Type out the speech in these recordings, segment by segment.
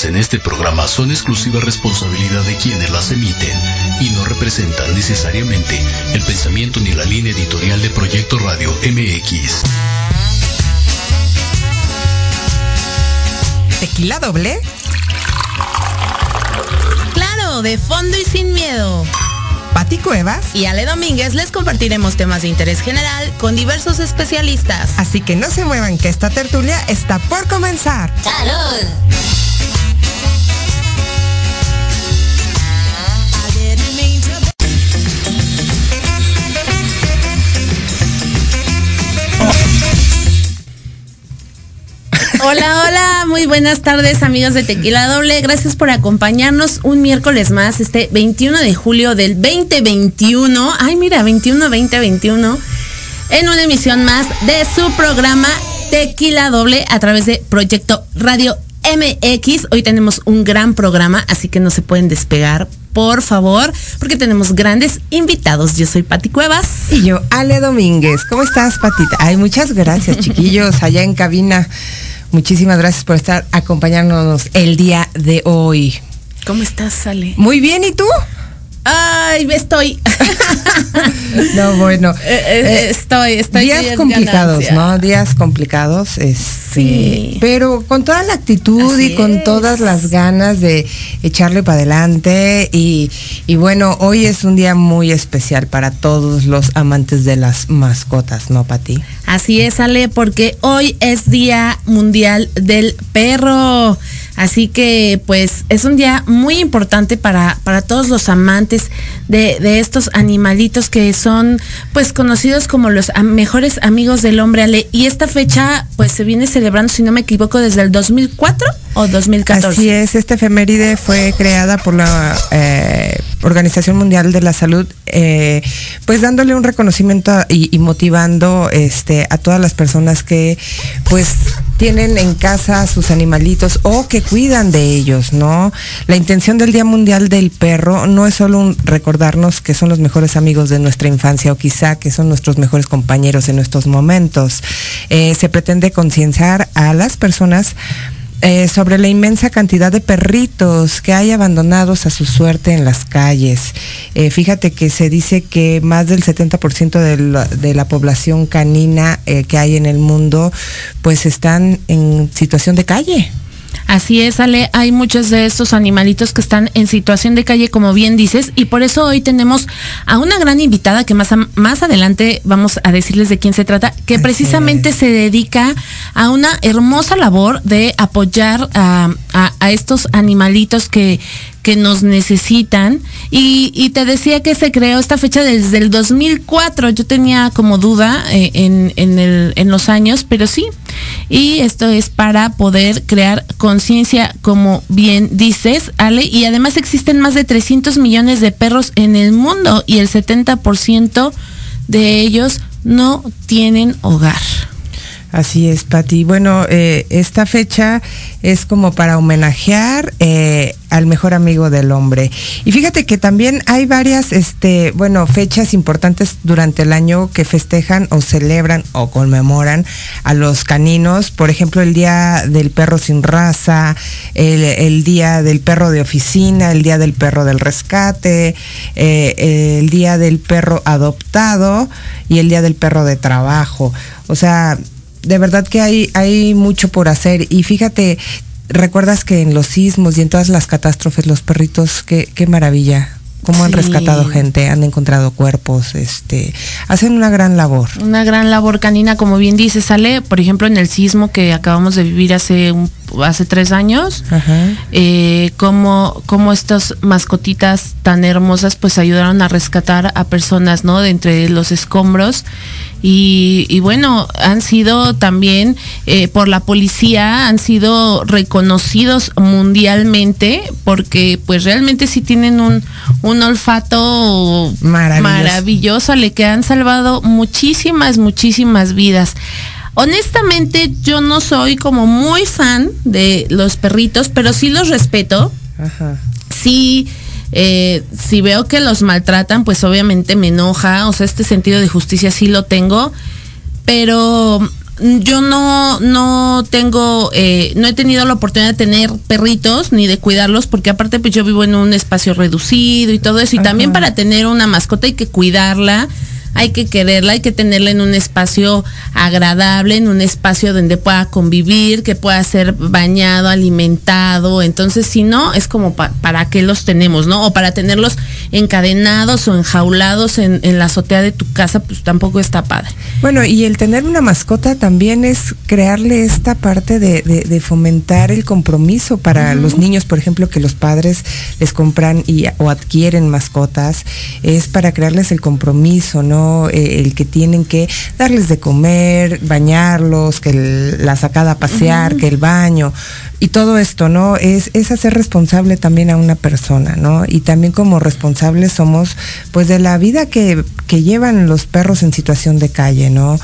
vertidas en este programa son exclusiva responsabilidad de quienes las emiten y no representan necesariamente el pensamiento ni la línea editorial de Proyecto Radio MX. ¿Tequila doble? Claro, de fondo y sin miedo. Pati Cuevas y Ale Domínguez les compartiremos temas de interés general con diversos especialistas. Así que no se muevan que esta tertulia está por comenzar. ¡Salud! Muy buenas tardes amigos de Tequila Doble. Gracias por acompañarnos un miércoles más, este 21 de julio del 2021. Ay, mira, 21, 2021. En una emisión más de su programa Tequila Doble a través de Proyecto Radio MX. Hoy tenemos un gran programa, así que no se pueden despegar, por favor, porque tenemos grandes invitados. Yo soy Pati Cuevas. Y yo, Ale Domínguez. ¿Cómo estás, Patita? Ay, muchas gracias, chiquillos, allá en cabina. Muchísimas gracias por estar acompañándonos el día de hoy. ¿Cómo estás, Sale? Muy bien, ¿y tú? Ay, estoy. no, bueno. Eh, eh, estoy, estoy. Días complicados, ¿no? Días complicados, este, sí. pero con toda la actitud y con todas las ganas de echarle para adelante. Y, y bueno, hoy es un día muy especial para todos los amantes de las mascotas, ¿no, Pati? Así es, Ale, porque hoy es Día Mundial del Perro. Así que pues es un día muy importante para, para todos los amantes de, de, estos animalitos que son pues conocidos como los mejores amigos del hombre Ale. Y esta fecha pues se viene celebrando, si no me equivoco, desde el 2004 o 2014. Así es, esta efeméride fue creada por la eh, Organización Mundial de la Salud, eh, pues dándole un reconocimiento y, y motivando este, a todas las personas que pues tienen en casa sus animalitos o que cuidan de ellos, ¿no? La intención del Día Mundial del Perro no es solo recordarnos que son los mejores amigos de nuestra infancia o quizá que son nuestros mejores compañeros en estos momentos. Eh, se pretende concienciar a las personas eh, sobre la inmensa cantidad de perritos que hay abandonados a su suerte en las calles. Eh, fíjate que se dice que más del 70% de la, de la, población canina eh, que hay en el mundo pues están en situación de calle. Así es, Ale, hay muchos de estos animalitos que están en situación de calle, como bien dices, y por eso hoy tenemos a una gran invitada que más, a, más adelante vamos a decirles de quién se trata, que Así precisamente es. se dedica a una hermosa labor de apoyar a, a, a estos animalitos que, que nos necesitan. Y, y, te decía que se creó esta fecha desde el 2004. Yo tenía como duda eh, en, en, el, en los años, pero sí. Y esto es para poder crear conciencia, como bien dices, Ale. Y además existen más de 300 millones de perros en el mundo y el 70% de ellos no tienen hogar. Así es, Pati. Bueno, eh, esta fecha es como para homenajear eh, al mejor amigo del hombre. Y fíjate que también hay varias, este, bueno, fechas importantes durante el año que festejan o celebran o conmemoran a los caninos. Por ejemplo, el Día del Perro sin Raza, el, Día del Perro de Oficina, el Día del Perro del Rescate, eh, el Día del Perro Adoptado y el Día del Perro de Trabajo. O sea, de verdad que hay, hay mucho por hacer. Y fíjate, recuerdas que en los sismos y en todas las catástrofes, los perritos, qué, qué maravilla. Cómo han sí. rescatado gente, han encontrado cuerpos, este, hacen una gran labor. Una gran labor canina, como bien dice, sale, por ejemplo, en el sismo que acabamos de vivir hace un, hace tres años, eh, como, como estas mascotitas tan hermosas, pues ayudaron a rescatar a personas, ¿no? De entre los escombros. Y, y, bueno, han sido también eh, por la policía, han sido reconocidos mundialmente porque pues realmente sí tienen un, un olfato maravilloso. maravilloso, le que han salvado muchísimas, muchísimas vidas. Honestamente, yo no soy como muy fan de los perritos, pero sí los respeto. Ajá. Sí eh, si veo que los maltratan, pues obviamente me enoja, o sea, este sentido de justicia sí lo tengo, pero yo no, no tengo, eh, no he tenido la oportunidad de tener perritos ni de cuidarlos, porque aparte pues yo vivo en un espacio reducido y todo eso, y también para tener una mascota hay que cuidarla hay que quererla, hay que tenerla en un espacio agradable, en un espacio donde pueda convivir, que pueda ser bañado, alimentado. Entonces, si no, es como para qué los tenemos, ¿no? O para tenerlos encadenados o enjaulados en, la azotea de tu casa, pues tampoco está padre. Bueno, y el tener una mascota también es crearle esta parte de, fomentar el compromiso para los niños, por ejemplo, que los padres les compran y, o adquieren mascotas, es para crearles el compromiso, ¿no? Eh, el que tienen que darles de comer, bañarlos, que la sacada a pasear, que el baño y todo esto, ¿no? Es, es hacer responsable también a una persona, ¿no? Y también como responsables somos, pues, de la vida que, llevan los perros en situación de calle, ¿no?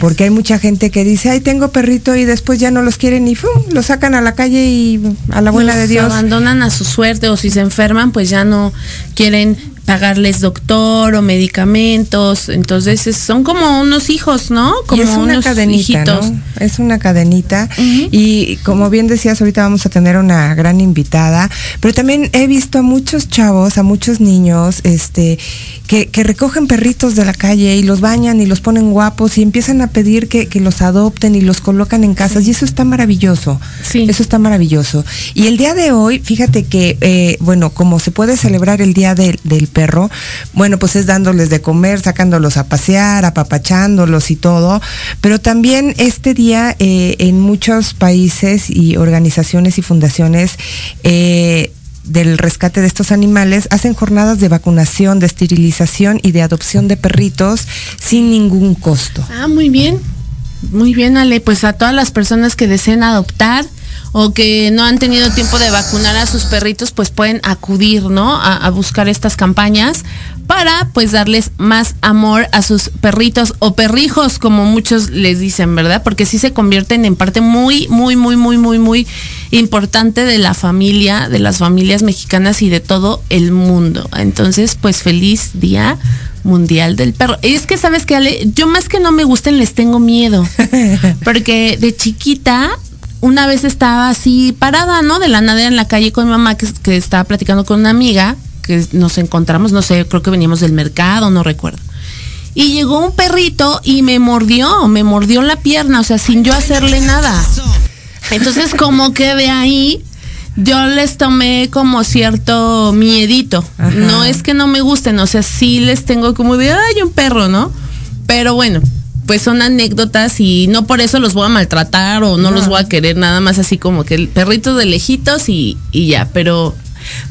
Porque hay mucha gente que dice, ay, tengo perrito y después ya no los quieren y ¡fum! los sacan a la calle y a la buena de Dios. abandonan a su suerte o si se enferman, pues ya no quieren pagarles doctor o medicamentos. Entonces son como unos hijos, ¿no? Como es una cadenita, ¿no? Es una cadenita. Y como bien decías, ahorita vamos a tener una gran invitada. Pero también he visto a muchos chavos, a muchos niños, este, que, recogen perritos de la calle y los bañan y los ponen guapos y empiezan a pedir que, los adopten y los colocan en casas. Y eso está maravilloso. Sí. Eso está maravilloso. Y el día de hoy, fíjate que, eh, bueno, como se puede celebrar el día del, del perro, bueno, pues es dándoles de comer, sacándolos a pasear, apapachándolos y todo, pero también este día eh, en muchos países y organizaciones y fundaciones eh, del rescate de estos animales hacen jornadas de vacunación, de esterilización y de adopción de perritos sin ningún costo. Ah, muy bien. Muy bien, Ale. Pues a todas las personas que deseen adoptar, o que no han tenido tiempo de vacunar a sus perritos, pues pueden acudir, ¿no? A, buscar estas campañas para pues darles más amor a sus perritos o perrijos, como muchos les dicen, ¿verdad? Porque sí se convierten en parte muy, muy, muy, muy, muy, muy importante de la familia, de las familias mexicanas y de todo el mundo. Entonces, pues feliz día mundial del perro. Y es que, ¿sabes que Ale? Yo más que no me gusten, les tengo miedo. Porque de chiquita una vez estaba así parada, ¿no? De la nada en la calle con mi mamá que, que estaba platicando con una amiga, que nos encontramos, no sé, creo que veníamos del mercado, no recuerdo. Y llegó un perrito y me mordió, me mordió la pierna, o sea, sin yo hacerle nada. Entonces, como que de ahí yo les tomé como cierto miedito. No es que no me gusten, o sea, sí les tengo como de, ay, un perro, ¿no? Pero bueno, pues son anécdotas y no por eso los voy a maltratar o no, los voy a querer nada más así como que el perrito de lejitos y, ya, pero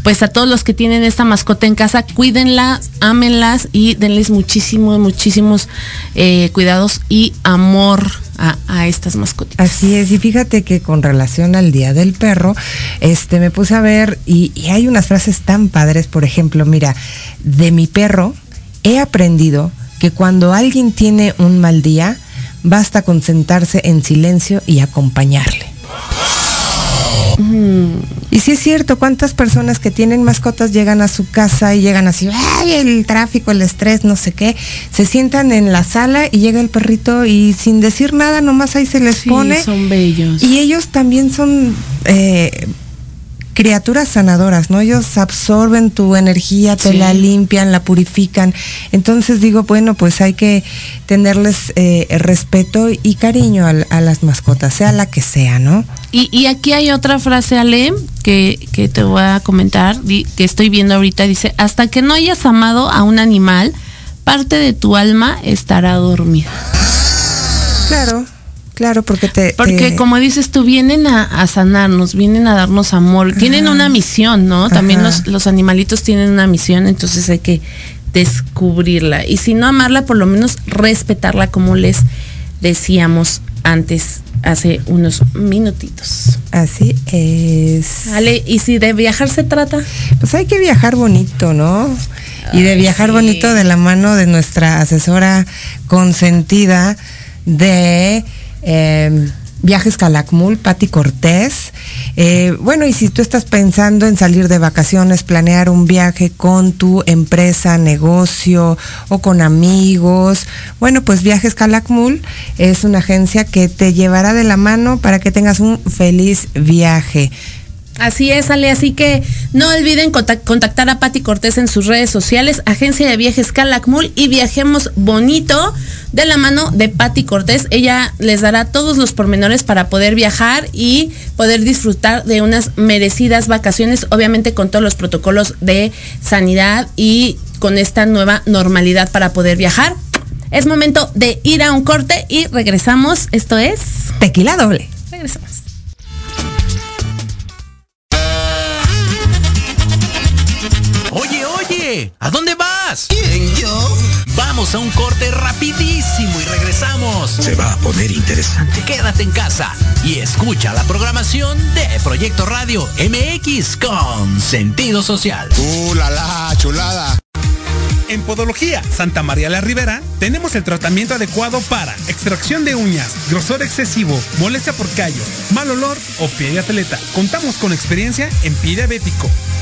pues a todos los que tienen esta mascota en casa, cuídenlas, ámenlas y denles muchísimos, muchísimos eh, cuidados y amor a, estas mascotas. Así es, y fíjate que con relación al Día del Perro, este me puse a ver y, y hay unas frases tan padres, por ejemplo, mira, de mi perro he aprendido que cuando alguien tiene un mal día, basta con sentarse en silencio y acompañarle. Mm. Y si es cierto, ¿cuántas personas que tienen mascotas llegan a su casa y llegan así, ay, el tráfico, el estrés, no sé qué, se sientan en la sala y llega el perrito y sin decir nada, nomás ahí se les pone. Son bellos. Y ellos también son eh, criaturas sanadoras, ¿no? Ellos absorben tu energía, te la limpian, la purifican. Entonces digo, bueno, pues hay que tenerles eh, respeto y cariño a, las mascotas, sea la que sea, ¿no? Y, aquí hay otra frase, Ale, que, que te voy a comentar, que estoy viendo ahorita, dice, hasta que no hayas amado a un animal, parte de tu alma estará dormida. Claro, Claro, porque te... Porque como dices tú, vienen a, sanarnos, vienen a darnos amor, tienen una misión, ¿no? También los, los, animalitos tienen una misión, entonces hay que descubrirla. Y si no amarla, por lo menos respetarla como les decíamos antes, hace unos minutitos. Así es. Ale, ¿y si de viajar se trata? Pues hay que viajar bonito, ¿no? y de viajar bonito de la mano de nuestra asesora consentida de Em, Viajes Calakmul, Patti Cortés. Eh, bueno, y si tú estás pensando en salir de vacaciones, planear un viaje con tu empresa, negocio o con amigos, bueno, pues Viajes Calakmul es una agencia que te llevará de la mano para que tengas un feliz viaje. Así es, Ale. Así que no olviden contactar a Patti Cortés en sus redes sociales, Agencia de Viajes Calakmul y viajemos bonito de la mano de Patti Cortés. Ella les dará todos los pormenores para poder viajar y poder disfrutar de unas merecidas vacaciones, obviamente con todos los protocolos de sanidad y con esta nueva normalidad para poder viajar. Es momento de ir a un corte y regresamos. Esto es Tequila Doble. Regresamos. ¿A dónde vas? ¿Quién, yo? Vamos a un corte rapidísimo y regresamos. Se va a poner interesante. Quédate en casa y escucha la programación de Proyecto Radio MX con sentido social. ¡Uh, la, la chulada! En Podología Santa María la Ribera tenemos el tratamiento adecuado para extracción de uñas, grosor excesivo, molestia por callo, mal olor o pie de atleta. Contamos con experiencia en pie diabético.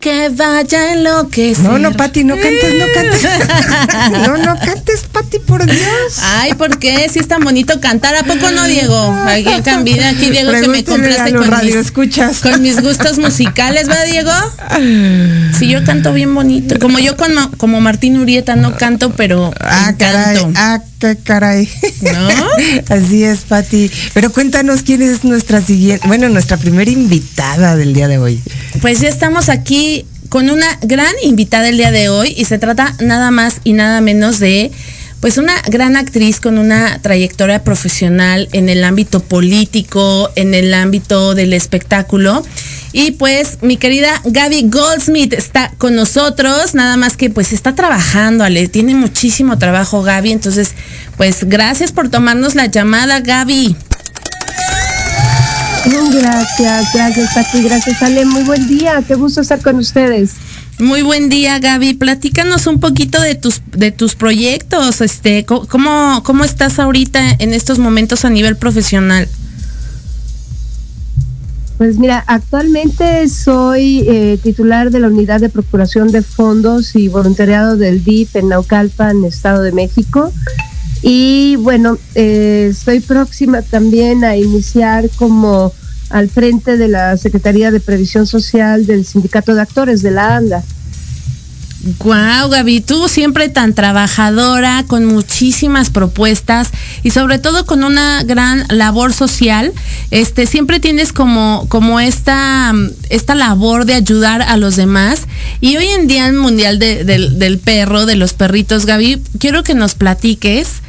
Que vaya en lo que No, no, Pati, no cantes, no cantes. no, no cantes, Pati, por Dios. Ay, ¿por qué? Si es tan bonito cantar, ¿a poco no, Diego? Aquí en Cambida, aquí Diego que me complace con mis, con mis gustos musicales, ¿va, Diego? Sí, yo canto bien bonito. Como yo con como Martín Urieta no canto, pero Ah, caray, canto. ah, qué caray. ¿No? Así es, Pati. Pero cuéntanos quién es nuestra siguiente, bueno, nuestra primera invitada del día de hoy. Pues ya estamos aquí con una gran invitada el día de hoy y se trata nada más y nada menos de pues una gran actriz con una trayectoria profesional en el ámbito político, en el ámbito del espectáculo. Y pues mi querida Gaby Goldsmith está con nosotros, nada más que pues está trabajando, Ale, tiene muchísimo trabajo Gaby, entonces pues gracias por tomarnos la llamada Gaby. Gracias, gracias Pati, gracias Ale, muy buen día, qué gusto estar con ustedes. Muy buen día, Gaby. Platícanos un poquito de tus de tus proyectos, este, cómo cómo estás ahorita en estos momentos a nivel profesional. Pues mira, actualmente soy eh, titular de la Unidad de Procuración de Fondos y Voluntariado del DIF en Naucalpan, Estado de México. Y bueno, eh, estoy próxima también a iniciar como al frente de la Secretaría de Previsión Social del Sindicato de Actores de la ANDA. Guau, Gaby, tú siempre tan trabajadora, con muchísimas propuestas y sobre todo con una gran labor social. Este, siempre tienes como, como esta, esta labor de ayudar a los demás. Y hoy en día Mundial del Perro, de los perritos, Gaby, quiero que nos platiques.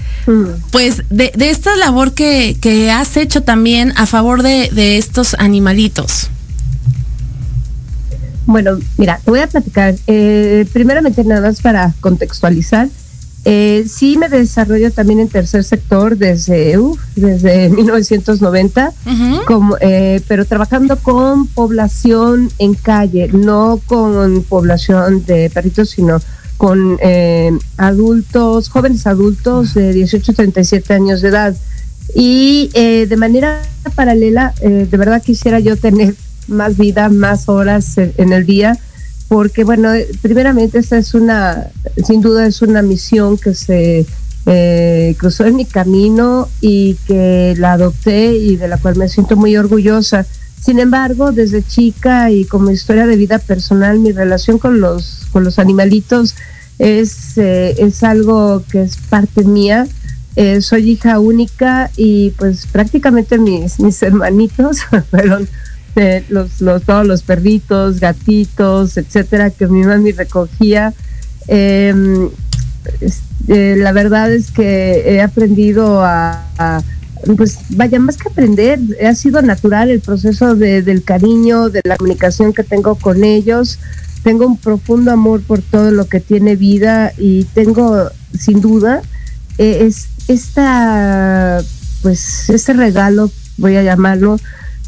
Pues de, esta labor que, que, has hecho también a favor de, de estos animalitos. Bueno, mira, te voy a platicar. Eh, primeramente, nada más para contextualizar. Eh, sí me desarrollo también en tercer sector desde, desde 1990, como, eh, pero trabajando con población en calle, no con población de perritos, sino con eh, adultos, jóvenes adultos de 18 a 37 años de edad. Y de manera paralela, de verdad quisiera yo tener más vida, más horas en, el día, porque bueno, primeramente esta es una, sin duda es una misión que se eh, cruzó en mi camino y que la adopté y de la cual me siento muy orgullosa. Sin embargo, desde chica y como historia de vida personal, mi relación con los, con los animalitos es, eh, es algo que es parte mía. Eh, soy hija única y pues prácticamente mis, mis hermanitos fueron los, los, todos los perritos, gatitos, etcétera, que mi mami recogía. Em, la verdad es que he aprendido a, pues vaya, más que aprender, ha sido natural el proceso de, del cariño, de la comunicación que tengo con ellos. Tengo un profundo amor por todo lo que tiene vida y tengo, sin duda, e, es, esta, pues, este regalo, voy a llamarlo,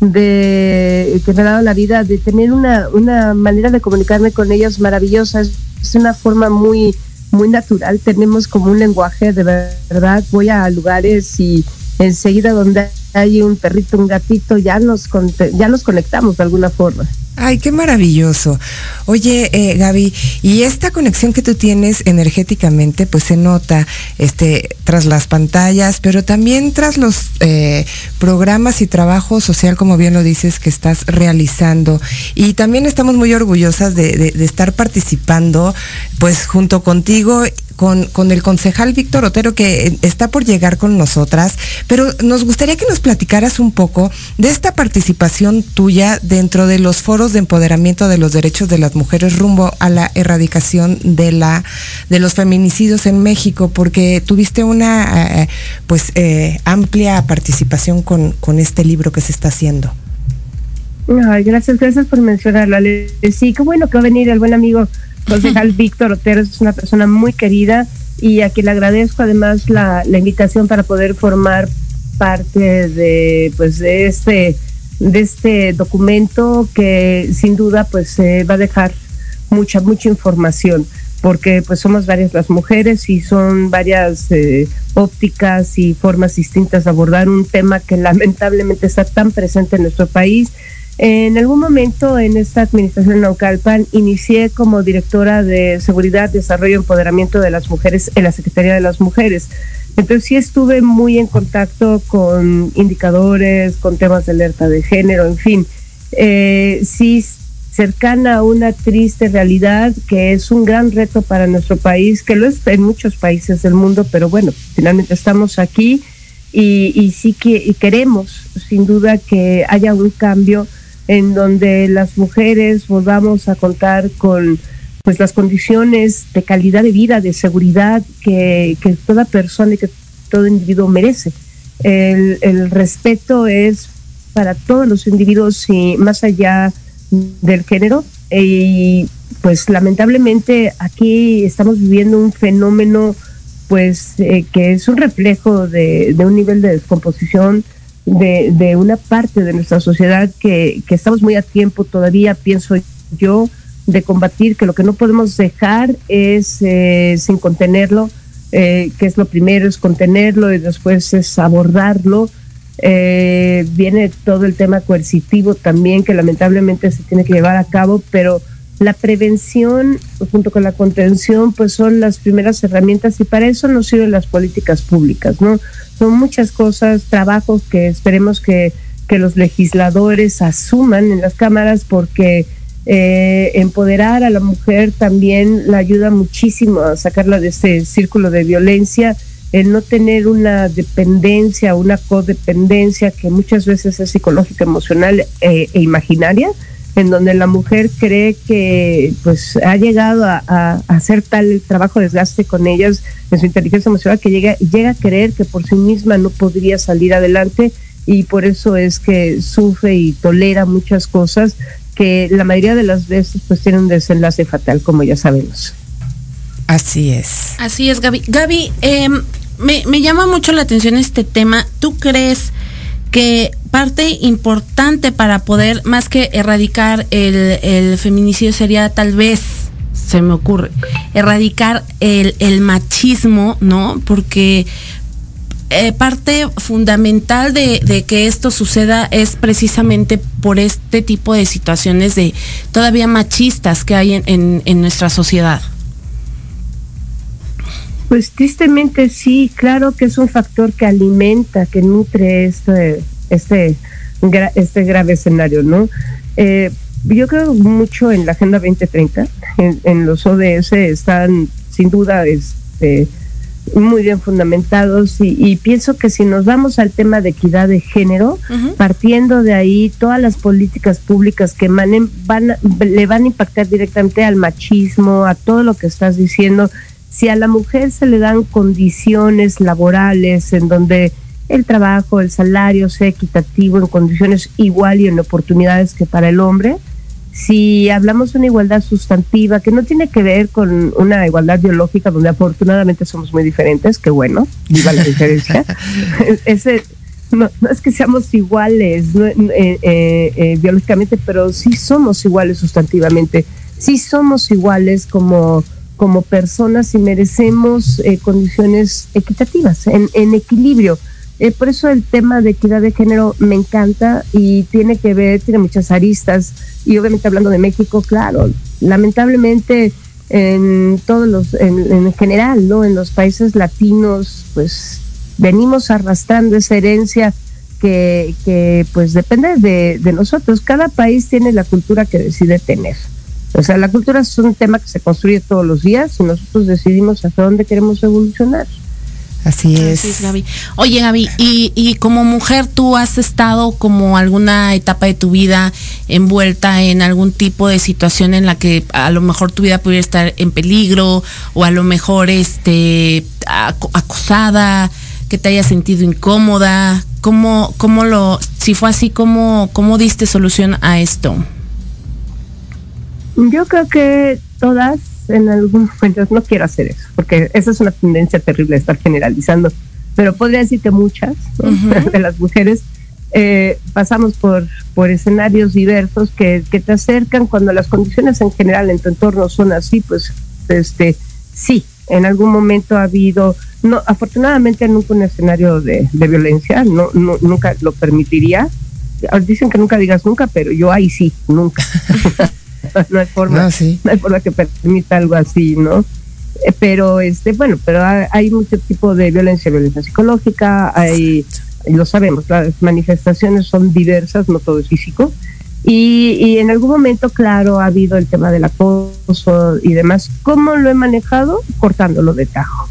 de que me ha dado la vida, de tener una, una manera de comunicarme con ellos maravillosa. Es, una forma muy, muy natural. Tenemos como un lenguaje de verdad. Voy a lugares y enseguida donde hay un perrito, un gatito, ya nos, ya nos conectamos de alguna forma. Ay, qué maravilloso. Oye, eh, Gaby, y esta conexión que tú tienes energéticamente, pues se nota este, tras las pantallas, pero también tras los eh, programas y trabajo social, como bien lo dices, que estás realizando. Y también estamos muy orgullosas de, de estar participando, pues junto contigo con, con, el concejal Víctor Otero que está por llegar con nosotras, pero nos gustaría que nos platicaras un poco de esta participación tuya dentro de los foros de empoderamiento de los derechos de las mujeres rumbo a la erradicación de la de los feminicidios en México, porque tuviste una eh, pues eh, amplia participación con, con este libro que se está haciendo. Ay, gracias, gracias por mencionarlo. Sí, qué bueno que va a venir el buen amigo concejal Víctor Otero es una persona muy querida y a quien le agradezco además la, invitación para poder formar parte de pues de este de este documento que sin duda pues va a dejar mucha mucha información porque pues somos varias las mujeres y son varias eh, ópticas y formas distintas de abordar un tema que lamentablemente está tan presente en nuestro país en algún momento en esta administración Naucalpan inicié como directora de Seguridad, Desarrollo y Empoderamiento de las Mujeres en la Secretaría de las Mujeres. Entonces sí estuve muy en contacto con indicadores, con temas de alerta de género, en fin. Eh, sí cercana a una triste realidad que es un gran reto para nuestro país, que lo es en muchos países del mundo, pero bueno, finalmente estamos aquí y, y sí que y queremos sin duda que haya un cambio en donde las mujeres volvamos a contar con pues las condiciones de calidad de vida, de seguridad que, que toda persona y que todo individuo merece. El, el, respeto es para todos los individuos y más allá del género. Y pues lamentablemente aquí estamos viviendo un fenómeno pues eh, que es un reflejo de, de un nivel de descomposición de, de una parte de nuestra sociedad que, que estamos muy a tiempo todavía, pienso yo, de combatir, que lo que no podemos dejar es eh, sin contenerlo, eh, que es lo primero, es contenerlo y después es abordarlo. Eh, viene todo el tema coercitivo también, que lamentablemente se tiene que llevar a cabo, pero la prevención junto con la contención pues son las primeras herramientas y para eso nos sirven las políticas públicas, ¿no? Son muchas cosas, trabajos que esperemos que que los legisladores asuman en las cámaras porque eh, empoderar a la mujer también la ayuda muchísimo a sacarla de ese círculo de violencia, el no tener una dependencia, una codependencia que muchas veces es psicológica, emocional eh, e imaginaria, en donde la mujer cree que pues ha llegado a, hacer tal trabajo de desgaste con ellas en su inteligencia emocional que llega, llega a creer que por sí misma no podría salir adelante y por eso es que sufre y tolera muchas cosas que la mayoría de las veces pues tienen un desenlace fatal, como ya sabemos. Así es. Así es, Gaby. Gaby, em, me, me llama mucho la atención este tema. ¿Tú crees que parte importante para poder, más que erradicar el, el feminicidio, sería tal vez se me ocurre, erradicar el, el machismo, ¿no? Porque eh, parte fundamental de, que esto suceda es precisamente por este tipo de situaciones de todavía machistas que hay en, en, nuestra sociedad. Pues tristemente sí, claro que es un factor que alimenta, que nutre este, este, este grave escenario, ¿no? Eh, yo creo mucho en la Agenda 2030, en, en los ODS están sin duda este, muy bien fundamentados y, pienso que si nos vamos al tema de equidad de género, partiendo de ahí, todas las políticas públicas que manen, van, le van a impactar directamente al machismo, a todo lo que estás diciendo. Si a la mujer se le dan condiciones laborales en donde el trabajo, el salario sea equitativo en condiciones igual y en oportunidades que para el hombre, si hablamos de una igualdad sustantiva que no tiene que ver con una igualdad biológica donde afortunadamente somos muy diferentes, que bueno, viva la diferencia, ese, no, es que seamos iguales eh, eh, eh, biológicamente, pero sí somos iguales sustantivamente, sí somos iguales como, como personas y merecemos condiciones equitativas, en, en equilibrio. Por eso el tema de equidad de género me encanta y tiene que ver, tiene muchas aristas y obviamente hablando de México, claro, lamentablemente en todos los, en, general, ¿no? En los países latinos, pues venimos arrastrando esa herencia que, que pues depende de, de nosotros. Cada país tiene la cultura que decide tener. O sea, la cultura es un tema que se construye todos los días y nosotros decidimos hasta dónde queremos evolucionar. Así es. Gaby. Oye, Gaby, y, como mujer, ¿tú has estado como alguna etapa de tu vida envuelta en algún tipo de situación en la que a lo mejor tu vida pudiera estar en peligro o a lo mejor este acosada, que te haya sentido incómoda? ¿Cómo, cómo lo, si fue así, cómo, cómo diste solución a esto? Yo creo que todas en algún momento, no quiero hacer eso, porque esa es una tendencia terrible de estar generalizando, pero podría decir que muchas de las mujeres eh, pasamos por, por escenarios diversos que, que te acercan cuando las condiciones en general en tu entorno son así, pues este sí, en algún momento ha habido, no, afortunadamente nunca un escenario de, de violencia, no, no, nunca lo permitiría. Dicen que nunca digas nunca, pero yo ahí sí, nunca. no hay forma, no, hay forma que permita algo así, ¿no? Eh, pero este, bueno, pero hay, mucho tipo de violencia, violencia psicológica, hay, lo sabemos, las manifestaciones son diversas, no todo es físico. Y, y, en algún momento, claro, ha habido el tema del acoso y demás. ¿Cómo lo he manejado? Cortándolo de tajo,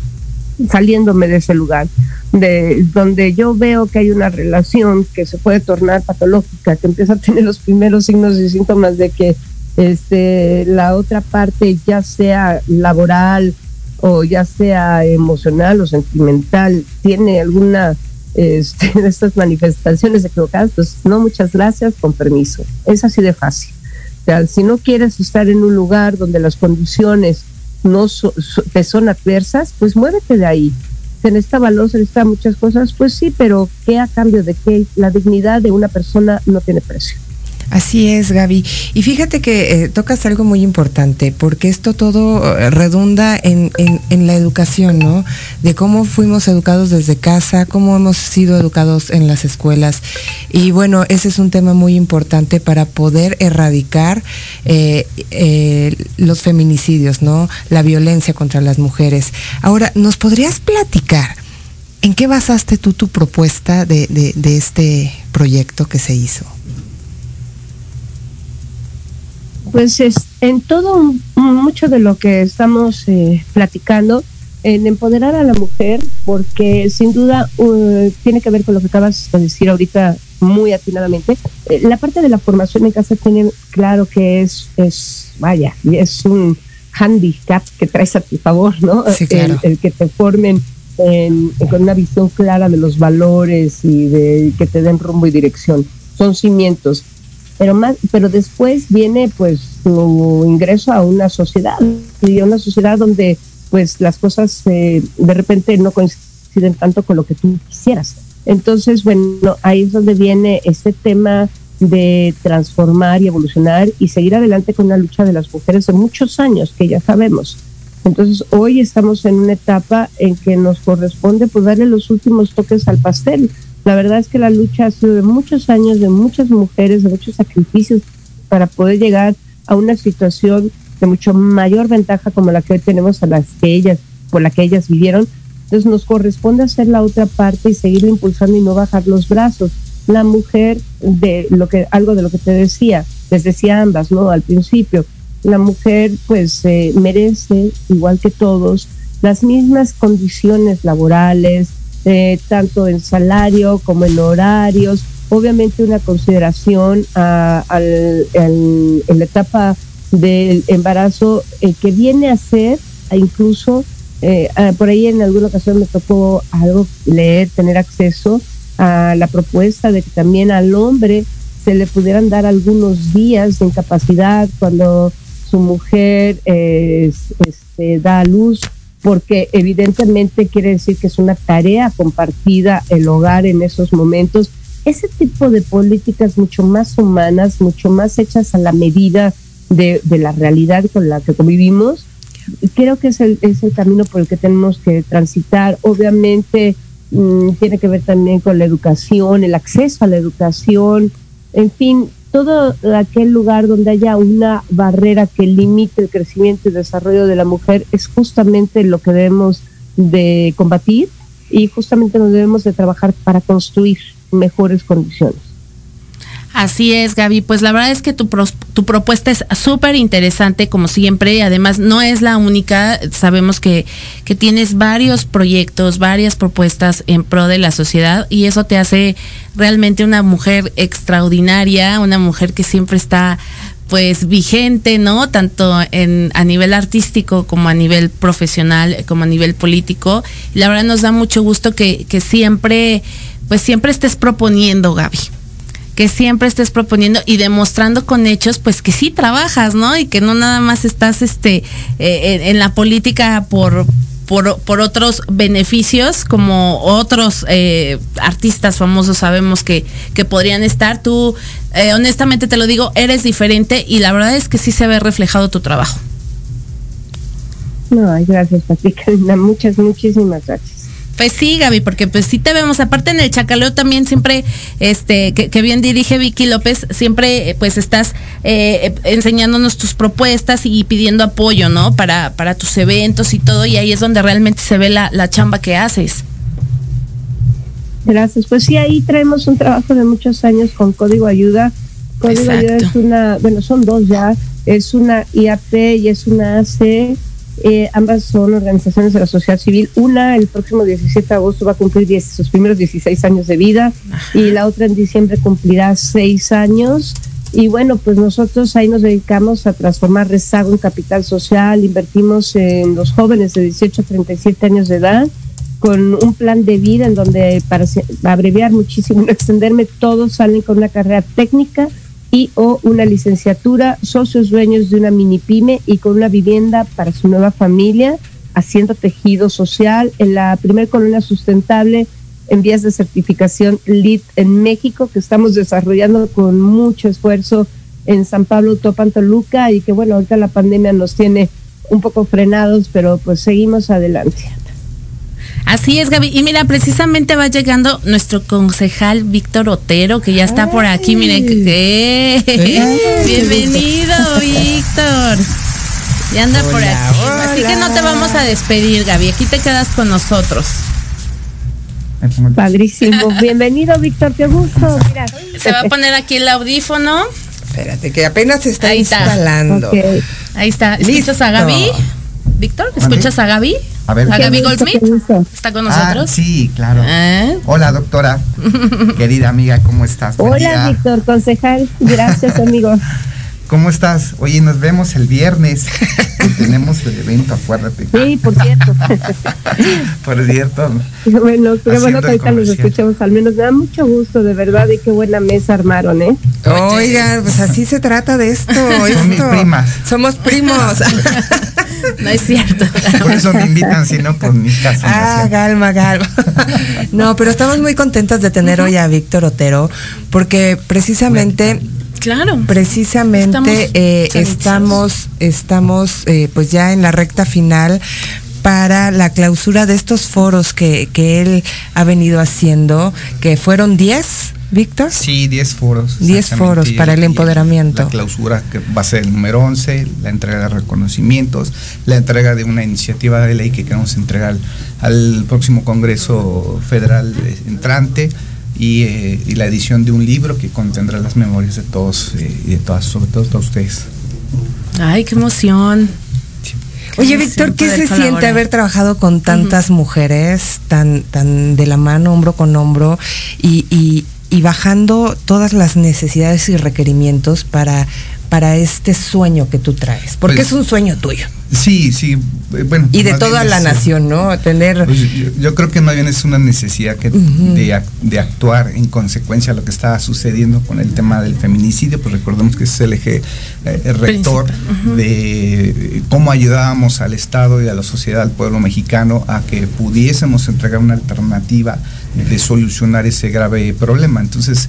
saliéndome de ese lugar, de donde yo veo que hay una relación que se puede tornar patológica, que empieza a tener los primeros signos y síntomas de que este, la otra parte, ya sea laboral o ya sea emocional o sentimental, tiene alguna este, de estas manifestaciones equivocadas, pues no, muchas gracias, con permiso. Es así de fácil. O sea, si no quieres estar en un lugar donde las condiciones no te son adversas, pues muévete de ahí. Se necesita valor, se necesita muchas cosas, pues sí, pero ¿qué a cambio de que la dignidad de una persona no tiene precio? Así es, Gaby. Y fíjate que eh, tocas algo muy importante, porque esto todo eh, redunda en, la educación, ¿no? De cómo fuimos educados desde casa, cómo hemos sido educados en las escuelas. Y bueno, ese es un tema muy importante para poder erradicar eh, los feminicidios, ¿no? La violencia contra las mujeres. Ahora, ¿nos podrías platicar? ¿En qué basaste tú tu propuesta de este proyecto que se hizo? Pues es, en todo mucho de lo que estamos eh, platicando, en empoderar a la mujer, porque sin duda uh, tiene que ver con lo que acabas de decir ahorita muy atinadamente. Eh, la parte de la formación en casa tiene claro que es, es vaya, es un handicap que traes a tu favor, ¿no? el, que te formen con una visión clara de los valores y de que te den rumbo y dirección. Son cimientos pero más pero después viene pues tu ingreso a una sociedad y a una sociedad donde pues las cosas eh, de repente no coinciden tanto con lo que tú quisieras. Entonces bueno ahí es donde viene este tema de transformar y evolucionar y seguir adelante con la lucha de las mujeres de muchos años que ya sabemos. Entonces hoy estamos en una etapa en que nos corresponde pues darle los últimos toques al pastel la verdad es que la lucha ha sido de muchos años, de muchas mujeres, de muchos sacrificios para poder llegar a una situación de mucho mayor ventaja como la que hoy tenemos a las que ellas, por la que ellas vivieron. Entonces nos corresponde hacer la otra parte y seguir impulsando y no bajar los brazos. La mujer, de lo que, algo de lo que te decía, les decía ambas, ¿no? Al principio, la mujer pues eh, merece, igual que todos, las mismas condiciones laborales, eh, tanto en salario como en horarios. Obviamente una consideración a, en la etapa del embarazo eh, que viene a ser incluso, eh, por ahí en alguna ocasión me tocó algo leer, tener acceso a la propuesta de que también al hombre se le pudieran dar algunos días de incapacidad cuando su mujer este, da a luz porque evidentemente quiere decir que es una tarea compartida el hogar en esos momentos. Ese tipo de políticas mucho más humanas, mucho más hechas a la medida de, la realidad con la que convivimos, creo que es el, es el camino por el que tenemos que transitar. Obviamente mm, tiene que ver también con la educación, el acceso a la educación, en fin, todo aquel lugar donde haya una barrera que limite el crecimiento y desarrollo de la mujer es justamente lo que debemos de combatir y justamente nos debemos de trabajar para construir mejores condiciones. Así es, Gaby. Pues la verdad es que tu, tu propuesta es súper interesante, como siempre, y además no es la única. Sabemos que, que tienes varios proyectos, varias propuestas en pro de la sociedad, y eso te hace realmente una mujer extraordinaria, una mujer que siempre está pues vigente, ¿no? Tanto en, a nivel artístico como a nivel profesional, como a nivel político. La verdad nos da mucho gusto que, que siempre, pues siempre estés proponiendo, Gaby que siempre estés proponiendo y demostrando con hechos pues que sí trabajas, ¿no? Y que no nada más estás este eh, en, la política por, por, otros beneficios como otros eh, artistas famosos sabemos que, que podrían estar. Tú, eh, honestamente te lo digo, eres diferente y la verdad es que sí se ve reflejado tu trabajo. No, gracias, Patricia. Muchas, muchísimas gracias. Pues sí, Gaby, porque pues sí te vemos. Aparte en el Chacaleo también siempre, este, que, bien dirige Vicky López, siempre eh, pues estás eh, enseñándonos tus propuestas y pidiendo apoyo, ¿no? Para, para tus eventos y todo, y ahí es donde realmente se ve la, la chamba que haces. Gracias. Pues sí, ahí traemos un trabajo de muchos años con Código Ayuda. Código Ayuda es una, bueno, son dos ya, es una IAP y es una AC eh, ambas son organizaciones de la sociedad civil. Una el próximo 17 de agosto va a cumplir sus primeros 16 años de vida y la otra en diciembre cumplirá 6 años. Y bueno, pues nosotros ahí nos dedicamos a transformar rezago en capital social, invertimos en los jóvenes de 18 a 37 años de edad con un plan de vida en donde, para abreviar muchísimo, no extenderme, todos salen con una carrera técnica y o una licenciatura, socios dueños de una mini pyme y con una vivienda para su nueva familia, haciendo tejido social en la primer colonia sustentable en vías de certificación LEED en México, que estamos desarrollando con mucho esfuerzo en San Pablo, Topan, Toluca, y que bueno, ahorita la pandemia nos tiene un poco frenados, pero pues seguimos adelante. Así es, Gaby. Y mira, precisamente va llegando nuestro concejal Víctor Otero, que ya está por aquí. Miren, que, bienvenido, Víctor. Ya anda por aquí. Así que no te vamos a despedir, Gaby. Aquí te quedas con nosotros. Padrísimo. Bienvenido, Víctor, qué gusto. Mira. Se va a poner aquí el audífono. Espérate, que apenas se está Ahí está. instalando. Ahí está. ¿Escuchas Listo. a Gaby? Víctor, ¿escuchas a Gaby? A ver. ¿A Qué Gaby Goldsmith? ¿Está con Ah, nosotros? sí, claro. ¿Eh? Hola, doctora. Querida amiga, ¿cómo estás? Hola. Víctor, concejal. Gracias, amigo. ¿Cómo estás? Oye, nos vemos el viernes. Tenemos el evento, acuérdate. Sí, por cierto. Por cierto. bueno, qué bueno que ahorita los comercial. escuchamos. Al menos me da mucho gusto, de verdad, y qué buena mesa armaron, ¿eh? Oigan, pues así se trata de esto. Son mis primas. Somos primos. No es cierto. Por eso me invitan, si no, por mi casa. Ah, calma, calma. No, pero estamos muy contentas de tener hoy a Víctor Otero, porque precisamente, Claro. precisamente Estamos eh, estamos, estamos eh, pues ya en la recta final para la clausura de estos foros que, que él ha venido haciendo, que fueron 10, Víctor. Sí, 10 foros. 10 exactamente, foros y- para el empoderamiento. La clausura que va a ser el número 11, la entrega de reconocimientos, la entrega de una iniciativa de ley que queremos entregar al próximo Congreso Federal eh, entrante y, eh, y la edición de un libro que contendrá las memorias de todos eh, y de todas, sobre todo de ustedes. Ay, qué emoción. Oye, Qué Víctor, ¿qué se siente haber trabajado con tantas mujeres, tan, tan de la mano, hombro con hombro, y, y- y bajando todas las necesidades y requerimientos para, para este sueño que tú traes? Porque Pues- es un sueño tuyo. Sí, sí, eh, bueno. Y de toda la es, nación, ¿no? Tener... Pues yo, yo creo que más bien es una necesidad que Ujú. de, ac- de actuar en consecuencia a lo que está sucediendo con el tema del feminicidio, pues recordemos que es el eje eh, el rector de cómo ayudábamos al Estado y a la sociedad, al pueblo mexicano, a que pudiésemos entregar una alternativa de solucionar ese grave problema. Entonces,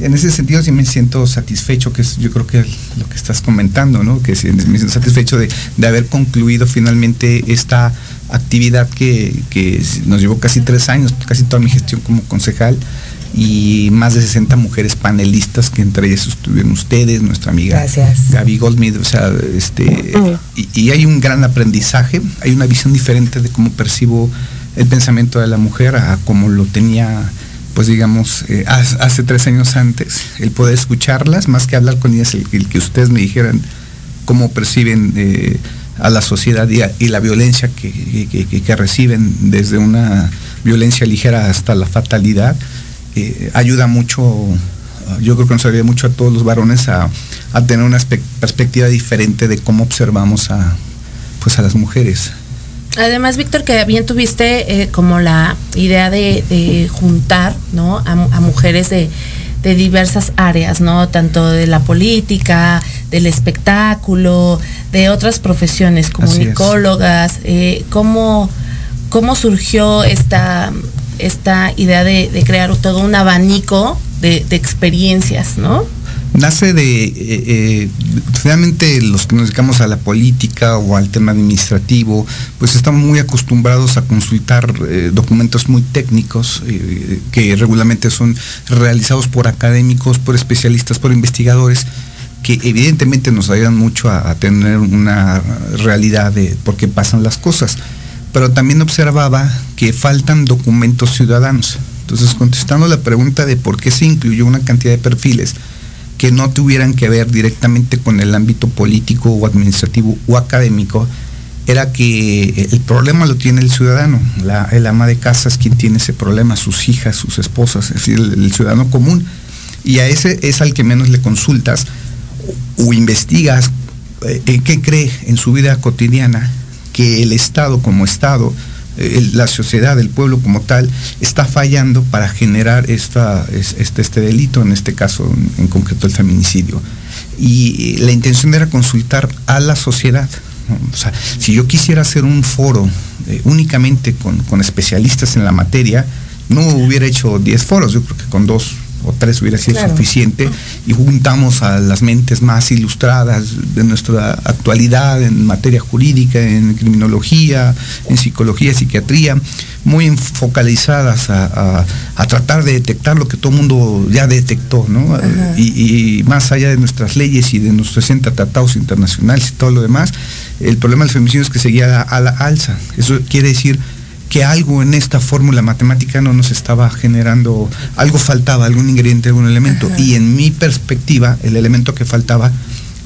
en ese sentido sí me siento satisfecho, que es yo creo que lo que estás comentando, ¿no? Que sí, me siento satisfecho de, de haber concluido finalmente esta actividad que, que nos llevó casi tres años, casi toda mi gestión como concejal y más de 60 mujeres panelistas que entre ellas estuvieron ustedes, nuestra amiga Gracias. Gaby Goldsmith, o sea, este, y, y hay un gran aprendizaje, hay una visión diferente de cómo percibo el pensamiento de la mujer a como lo tenía, pues digamos, eh, hace, tres años antes, el poder escucharlas, más que hablar con ellas, el, que ustedes me dijeran cómo perciben eh, a la sociedad y, la violencia que, que- reciben, desde una violencia ligera hasta la fatalidad, eh, ayuda mucho, yo creo que nos ayuda mucho a todos los varones a, a tener una perspectiva diferente de cómo observamos a, pues a las mujeres. Además, Víctor, que bien tuviste eh, como la idea de, de juntar, ¿no? A, mu- a mujeres de, de diversas áreas, ¿no? Tanto de la política, del espectáculo, de otras profesiones, comunicólogas. Eh, ¿cómo, ¿Cómo surgió esta, esta idea de, de crear todo un abanico de, de experiencias, ¿no? Nace de, eh, eh, finalmente los que nos dedicamos a la política o al tema administrativo, pues estamos muy acostumbrados a consultar eh, documentos muy técnicos eh, que regularmente son realizados por académicos, por especialistas, por investigadores que evidentemente nos ayudan mucho a tener una realidad de por qué pasan las cosas. Pero también observaba que faltan documentos ciudadanos. Entonces, contestando la pregunta de por qué se incluyó una cantidad de perfiles, que no tuvieran que ver directamente con el ámbito político o administrativo o académico, era que el problema lo tiene el ciudadano, el ama de casa es quien tiene ese problema, sus hijas, sus esposas, es decir, el, ciudadano común. Y a ese es al que menos le consultas o, o investigas eh, en qué cree en su vida cotidiana que el Estado como Estado la sociedad, el pueblo como tal, está fallando para generar esta, es- este, este delito, en este caso en, concreto el feminicidio. Y la intención era consultar a la sociedad. O sea, si yo quisiera hacer un foro eh, únicamente con, con especialistas en la materia, no hubiera hecho 10 foros, yo creo que con dos o tres hubiera sido Claro. suficiente y juntamos a las mentes más ilustradas de nuestra actualidad en materia jurídica, en criminología, en psicología, psiquiatría, muy focalizadas a, a- a tratar de detectar lo que todo el mundo ya detectó, ¿no? Y, y más allá de nuestras leyes y de nuestros 60 tratados internacionales y todo lo demás, el problema del feminicidio es que seguía a la alza. Eso quiere decir que algo en esta fórmula matemática no nos estaba generando, algo faltaba, algún ingrediente, algún elemento. Y en mi perspectiva, el elemento que faltaba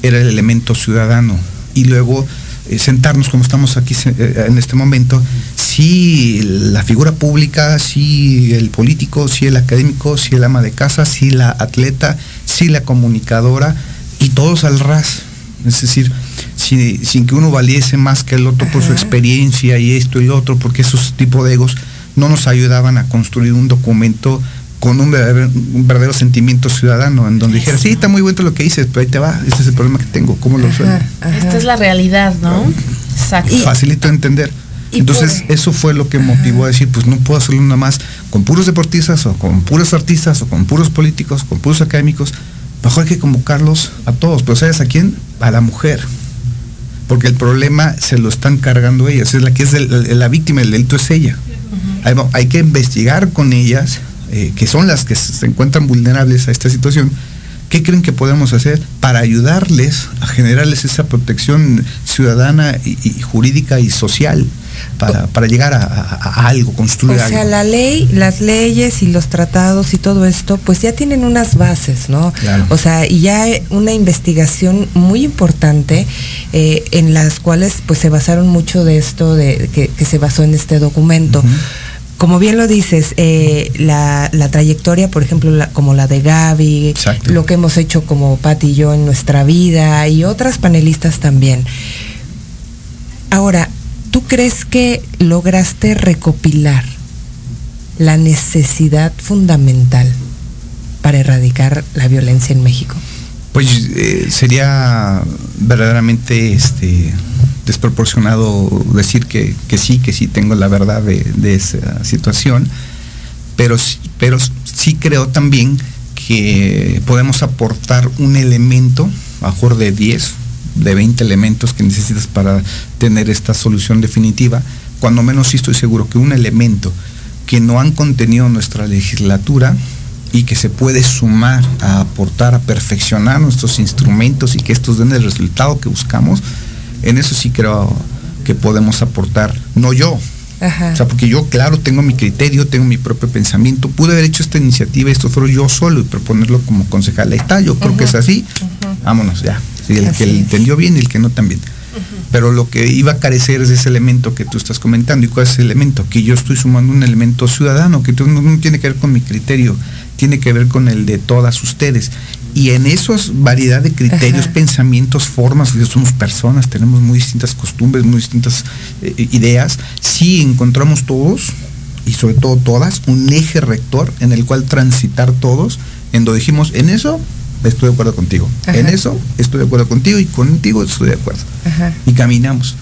era el elemento ciudadano. Y luego eh, sentarnos como estamos aquí eh, en este momento, si la figura pública, si el político, si el académico, si el ama de casa, si la atleta, si la comunicadora, y todos al ras. Es decir, sin, que uno valiese más que el otro por su experiencia y esto y lo otro, porque esos tipos de egos no nos ayudaban a construir un documento con un verdadero, sentimiento ciudadano, en donde dijera, sí, está muy bueno lo que dices, pero ahí te va, ese es el problema que tengo, ¿cómo lo resuelvo? Esta es la realidad, ¿no? Exacto. Facilito entender. Entonces, eso fue lo que motivó a decir, pues no puedo hacerlo nada más con puros deportistas o con puros artistas o con puros políticos, con puros académicos. Mejor hay que convocarlos a todos, pero ¿sabes a quién? A la mujer porque el problema se lo están cargando ellas, es la que es la víctima del delito es ella. hay, que investigar con ellas, eh, que son las que se encuentran vulnerables a esta situación, ¿qué creen que podemos hacer para ayudarles a generarles esa protección ciudadana y jurídica y social? Para, llegar a, algo, construir algo. O sea, la ley, las leyes y los tratados y todo esto, pues ya tienen unas bases, ¿no? O sea, y ya hay una investigación muy importante eh, en las cuales pues se basaron mucho de esto de, que, se basó en este documento. como bien lo dices, eh, la, trayectoria, por ejemplo, como la de Gaby, lo que hemos hecho como Patti y yo en nuestra vida y otras panelistas también. Ahora, ¿tú crees que lograste recopilar la necesidad fundamental para erradicar la violencia en México? Pues eh, sería verdaderamente este, desproporcionado decir que, sí, que sí tengo la verdad de, esa situación, pero, pero sí creo también que podemos aportar un elemento, mejor de 10, de 20 elementos que necesitas para tener esta solución definitiva, cuando menos sí estoy seguro que un elemento que no han contenido nuestra legislatura y que se puede sumar a aportar, a perfeccionar nuestros instrumentos y que estos den el resultado que buscamos, en eso sí creo que podemos aportar, no yo, O sea, porque yo, claro, tengo mi criterio, tengo mi propio pensamiento. Pude haber hecho esta iniciativa, esto fuera yo solo y proponerlo como concejal. Ahí está, yo creo que es así. Vámonos, ya el que entendió bien y el que no también. Pero lo que iba a carecer es ese elemento que tú estás comentando. ¿Y cuál es ese elemento? Que yo estoy sumando un elemento ciudadano, que no, tiene que ver con mi criterio, tiene que ver con el de todas ustedes. Y en esas variedad de criterios, pensamientos, formas, somos personas, tenemos muy distintas costumbres, muy distintas eh, ideas, sí encontramos todos, y sobre todo todas, un eje rector en el cual transitar todos, en donde dijimos, en eso estoy de acuerdo contigo. En eso estoy de acuerdo contigo y contigo estoy de acuerdo. Y caminamos.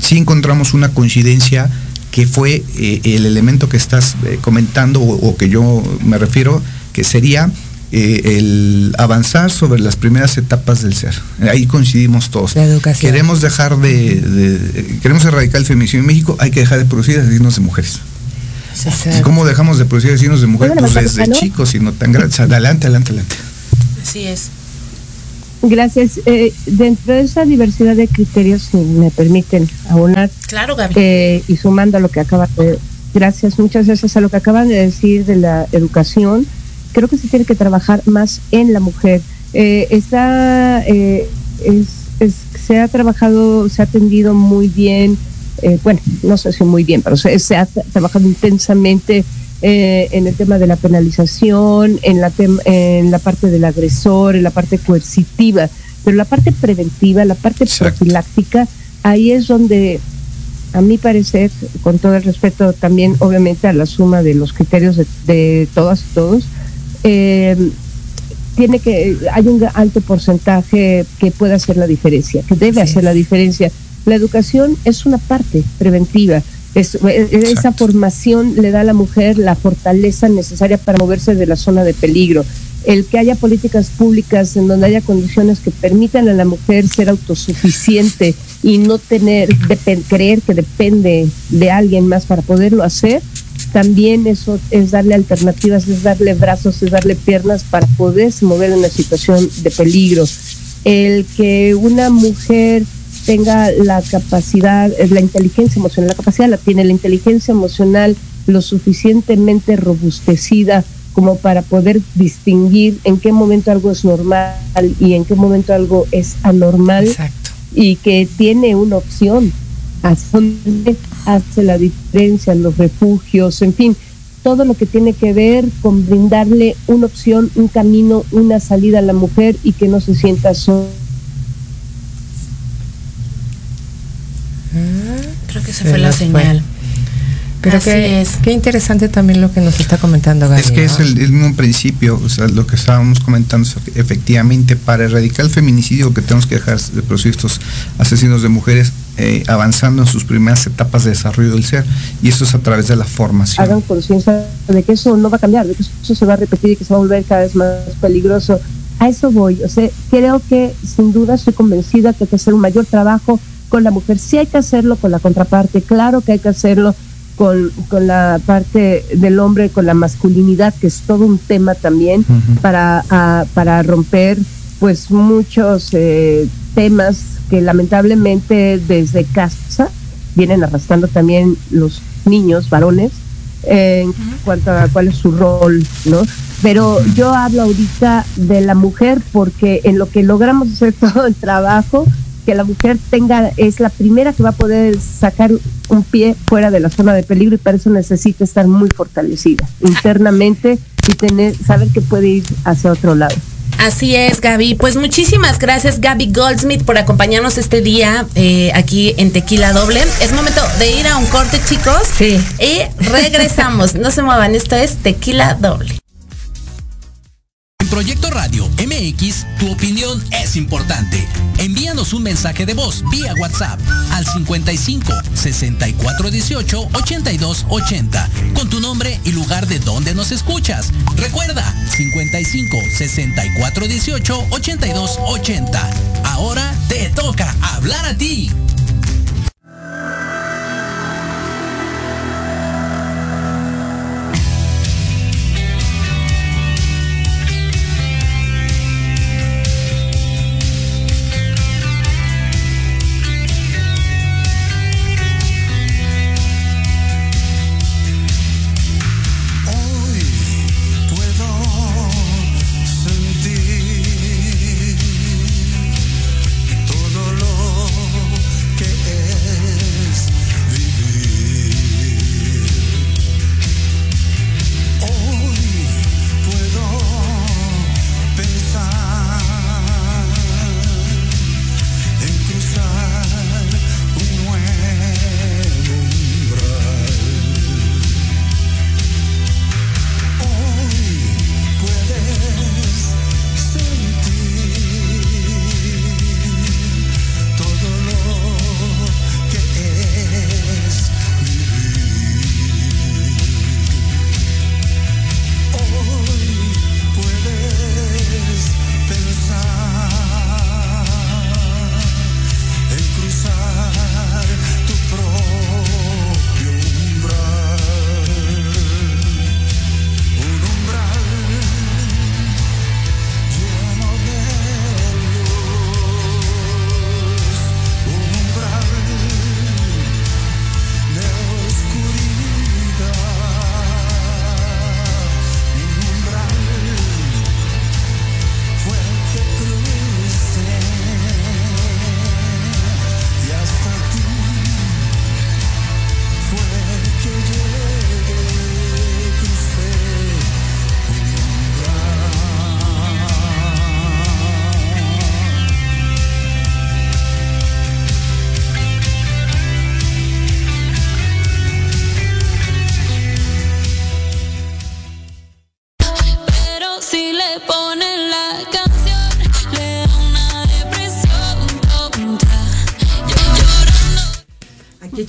Sí encontramos una coincidencia que fue eh, el elemento que estás eh, comentando o, que yo me refiero, que sería eh, el avanzar sobre las primeras etapas del ser. Ahí coincidimos todos. Queremos dejar de, queremos erradicar el feminicidio en México, hay que dejar de producir asesinos de mujeres. ¿Y cómo dejamos de producir asesinos de mujeres? Pues desde chicos y no tan grandes. Adelante, adelante, adelante. Así es. Gracias. Eh, dentro de esa diversidad de criterios, si me permiten aunar. Claro, eh, y sumando a lo que acaba de. Gracias, muchas gracias a lo que acaban de decir de la educación. Creo que se tiene que trabajar más en la mujer. Eh, está. Eh, se ha trabajado, se ha atendido muy bien. bueno, no sé si muy bien, pero se ha trabajado intensamente eh, en el tema de la penalización, en la, en la parte del agresor, en la parte coercitiva, pero la parte preventiva, la parte profiláctica, ahí es donde, a mi parecer, con todo el respeto también obviamente a la suma de los criterios de, todas y todos, eh, tiene que, hay un alto porcentaje que puede hacer la diferencia, que debe hacer la diferencia. La educación es una parte preventiva, esa formación le da a la mujer la fortaleza necesaria para moverse de la zona de peligro. El que haya políticas públicas en donde haya condiciones que permitan a la mujer ser autosuficiente y no tener, creer que depende de alguien más para poderlo hacer, también eso es darle alternativas, es darle brazos, es darle piernas para poderse mover en una situación de peligro. El que una mujer tenga la capacidad, la inteligencia emocional, la capacidad la tiene, la inteligencia emocional lo suficientemente robustecida como para poder distinguir en qué momento algo es normal y en qué momento algo es anormal Exacto. y que tiene una opción hacia dónde hace la diferencia, los refugios, en fin, todo lo que tiene que ver con brindarle una opción, un camino, una salida a la mujer y que no se sienta sola. Creo que se, Se fue la nos fue. señal. Pero Así qué, es. qué interesante también lo que nos está comentando Gaby. Es que ¿no? es el, el mismo principio, o sea, lo que estábamos comentando, efectivamente, para erradicar el feminicidio, que tenemos que dejar de producir estos asesinos de mujeres eh, avanzando en sus primeras etapas de desarrollo del ser, y eso es a través de la formación. hagan conciencia de que eso no va a cambiar, de que eso se va a repetir y que se va a volver cada vez más peligroso. A eso voy. O sea, creo que sin duda estoy convencida que hay que hacer un mayor trabajo con la mujer. Sí hay que hacerlo con la contraparte, claro que hay que hacerlo con, con la parte del hombre, con la masculinidad, que es todo un tema también para, a- para romper pues muchos eh, temas que lamentablemente desde casa vienen arrastrando también los niños varones eh, en cuanto a cuál es su rol, ¿no? Pero yo hablo ahorita de la mujer porque en lo que logramos hacer todo el trabajo, que la mujer tenga, es la primera que va a poder sacar un pie fuera de la zona de peligro y para eso necesita estar muy fortalecida internamente y tener, saber que puede ir hacia otro lado. Así es, Gaby. Pues muchísimas gracias, Gaby Goldsmith, por acompañarnos este día eh, aquí en Tequila Doble. Es momento de ir a un corte, chicos. Sí. Y regresamos. no se muevan, esto es Tequila Doble. Proyecto Radio MX, tu opinión es importante. Envíanos un mensaje de voz vía WhatsApp al 55 64 18 82 80 con tu nombre y lugar de donde nos escuchas. Recuerda 55 64 18 82 80. Ahora te toca hablar a ti.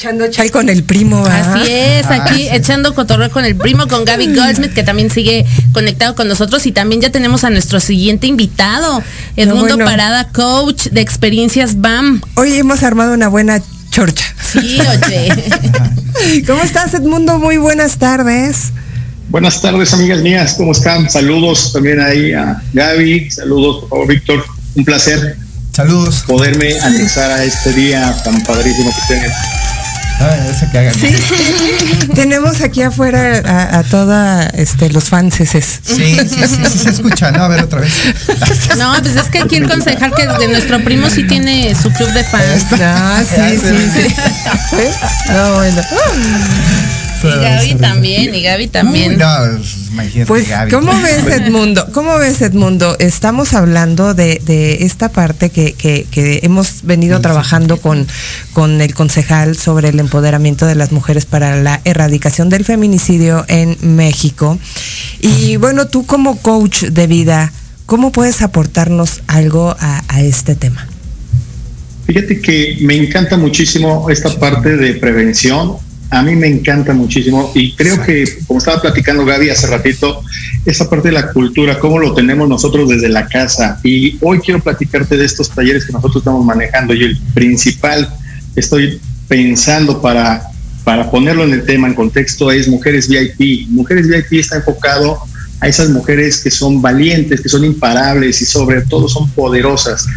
Echando chal con el primo, ¿verdad? Así es, aquí echando cotorreo con el primo, con Gaby Goldsmith, que también sigue conectado con nosotros. Y también ya tenemos a nuestro siguiente invitado, Edmundo bueno. Parada, coach de experiencias BAM. Hoy hemos armado una buena chorcha. Sí, oye. ¿Cómo estás, Edmundo? Muy buenas tardes. Buenas tardes, amigas mías, ¿cómo están? Saludos también ahí a Gaby, saludos, por favor, Víctor, un placer. Saludos. poderme anexar a este día tan padrísimo que tienen. Ah, esa que hagan. Tenemos aquí afuera a, a toda este los fanses. Sí, sí, sí, sí, se escucha, ¿no? A ver otra vez. No, pues es que aquí el concejal que de nuestro primo sí tiene su club de fans. Ah, sí, sí, sí. No, bueno. Y Gaby también, y Gaby también. Uy, no, imagínate, Pues, Gaby. ¿cómo ves Edmundo? ¿Cómo ves Edmundo? Estamos hablando de, de esta parte que, que- que hemos venido trabajando con, con el concejal sobre el empoderamiento de las mujeres para la erradicación del feminicidio en México. Y bueno, tú como coach de vida, ¿cómo puedes aportarnos algo a, a este tema? Fíjate que me encanta muchísimo esta parte de prevención. A mí me encanta muchísimo y creo que, como estaba platicando Gaby hace ratito, esa parte de la cultura, cómo lo tenemos nosotros desde la casa. Y hoy quiero platicarte de estos talleres que nosotros estamos manejando y el principal estoy pensando para, para ponerlo en el tema, en contexto, es Mujeres VIP. Mujeres VIP está enfocado a esas mujeres que son valientes, que son imparables y sobre todo son poderosas.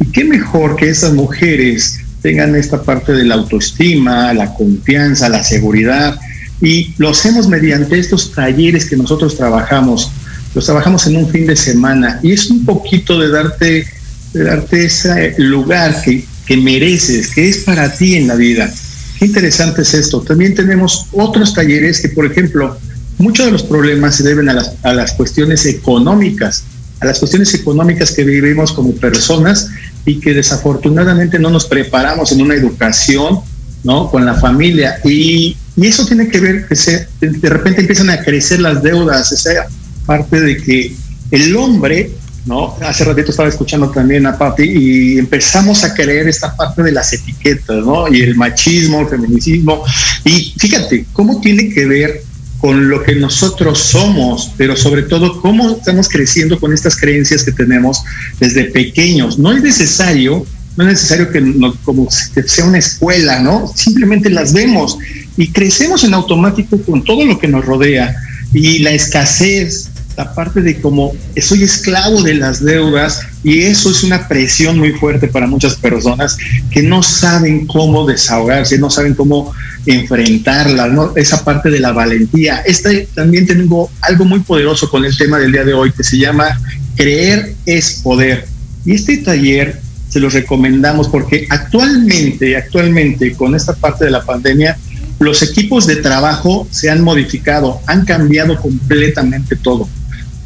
Y qué mejor que esas mujeres tengan esta parte de la autoestima, la confianza, la seguridad. Y lo hacemos mediante estos talleres que nosotros trabajamos. Los trabajamos en un fin de semana y es un poquito de darte, de darte ese lugar que, que mereces, que es para ti en la vida. Qué interesante es esto. También tenemos otros talleres que, por ejemplo, muchos de los problemas se deben a las, a las cuestiones económicas, a las cuestiones económicas que vivimos como personas y que desafortunadamente no nos preparamos en una educación, ¿no? Con la familia. Y, y eso tiene que ver que se, de repente empiezan a crecer las deudas, esa parte de que el hombre, ¿no? Hace ratito estaba escuchando también a Papi y empezamos a creer esta parte de las etiquetas, ¿no? Y el machismo, el feminicismo. Y fíjate, ¿cómo tiene que ver con lo que nosotros somos, pero sobre todo cómo estamos creciendo con estas creencias que tenemos desde pequeños. No es necesario, no es necesario que, como sea una escuela, ¿no? Simplemente las vemos y crecemos en automático con todo lo que nos rodea y la escasez, la parte de como soy esclavo de las deudas y eso es una presión muy fuerte para muchas personas que no saben cómo desahogarse, no saben cómo enfrentarla, ¿no? esa parte de la valentía. Este también tengo algo muy poderoso con el tema del día de hoy que se llama Creer es poder. Y este taller se los recomendamos porque actualmente, actualmente con esta parte de la pandemia, los equipos de trabajo se han modificado, han cambiado completamente todo.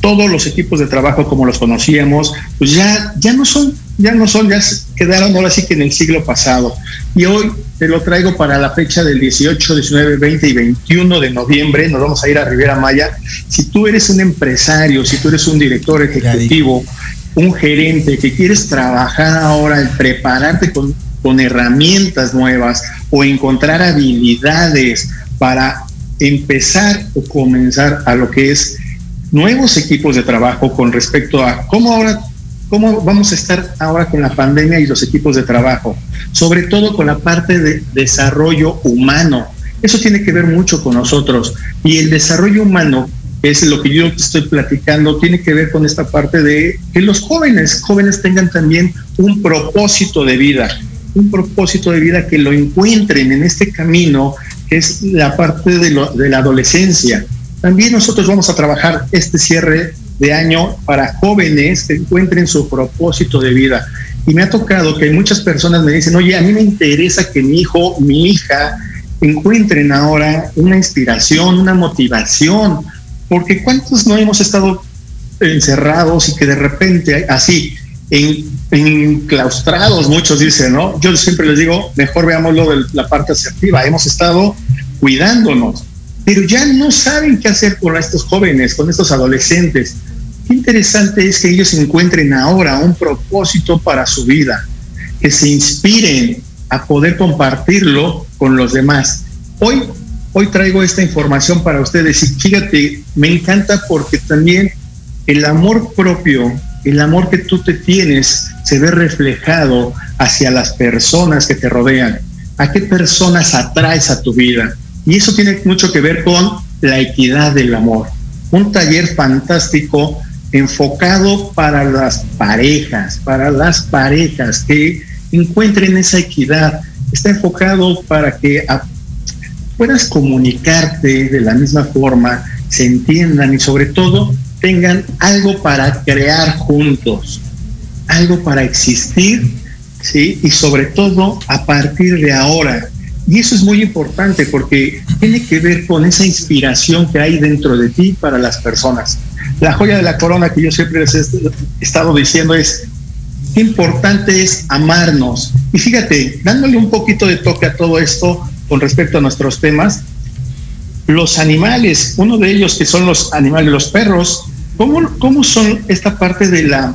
Todos los equipos de trabajo como los conocíamos, pues ya, ya no son, ya no son, ya quedaron ahora sí que en el siglo pasado. Y hoy te lo traigo para la fecha del 18, 19, 20 y 21 de noviembre. Nos vamos a ir a Riviera Maya. Si tú eres un empresario, si tú eres un director ejecutivo, un gerente que quieres trabajar ahora y prepararte con, con herramientas nuevas o encontrar habilidades para empezar o comenzar a lo que es nuevos equipos de trabajo con respecto a cómo ahora cómo vamos a estar ahora con la pandemia y los equipos de trabajo, sobre todo con la parte de desarrollo humano. Eso tiene que ver mucho con nosotros y el desarrollo humano es lo que yo estoy platicando, tiene que ver con esta parte de que los jóvenes, jóvenes tengan también un propósito de vida, un propósito de vida que lo encuentren en este camino que es la parte de, de la adolescencia. También nosotros vamos a trabajar este cierre de año para jóvenes que encuentren su propósito de vida. Y me ha tocado que muchas personas me dicen, oye, a mí me interesa que mi hijo, mi hija, encuentren ahora una inspiración, una motivación, porque ¿cuántos no hemos estado encerrados y que de repente así, en, enclaustrados, muchos dicen, ¿no? Yo siempre les digo, mejor veámoslo de la parte asertiva, hemos estado cuidándonos, pero ya no saben qué hacer con estos jóvenes, con estos adolescentes. Qué interesante es que ellos encuentren ahora un propósito para su vida, que se inspiren a poder compartirlo con los demás. Hoy, hoy traigo esta información para ustedes y fíjate, me encanta porque también el amor propio, el amor que tú te tienes, se ve reflejado hacia las personas que te rodean. ¿A qué personas atraes a tu vida? Y eso tiene mucho que ver con la equidad del amor. Un taller fantástico enfocado para las parejas, para las parejas que encuentren esa equidad. Está enfocado para que puedas comunicarte de la misma forma, se entiendan y sobre todo tengan algo para crear juntos, algo para existir, ¿sí? Y sobre todo a partir de ahora. Y eso es muy importante porque tiene que ver con esa inspiración que hay dentro de ti para las personas. La joya de la corona que yo siempre les he estado diciendo es, qué importante es amarnos. Y fíjate, dándole un poquito de toque a todo esto con respecto a nuestros temas, los animales, uno de ellos que son los animales, los perros, ¿cómo, cómo son esta parte de la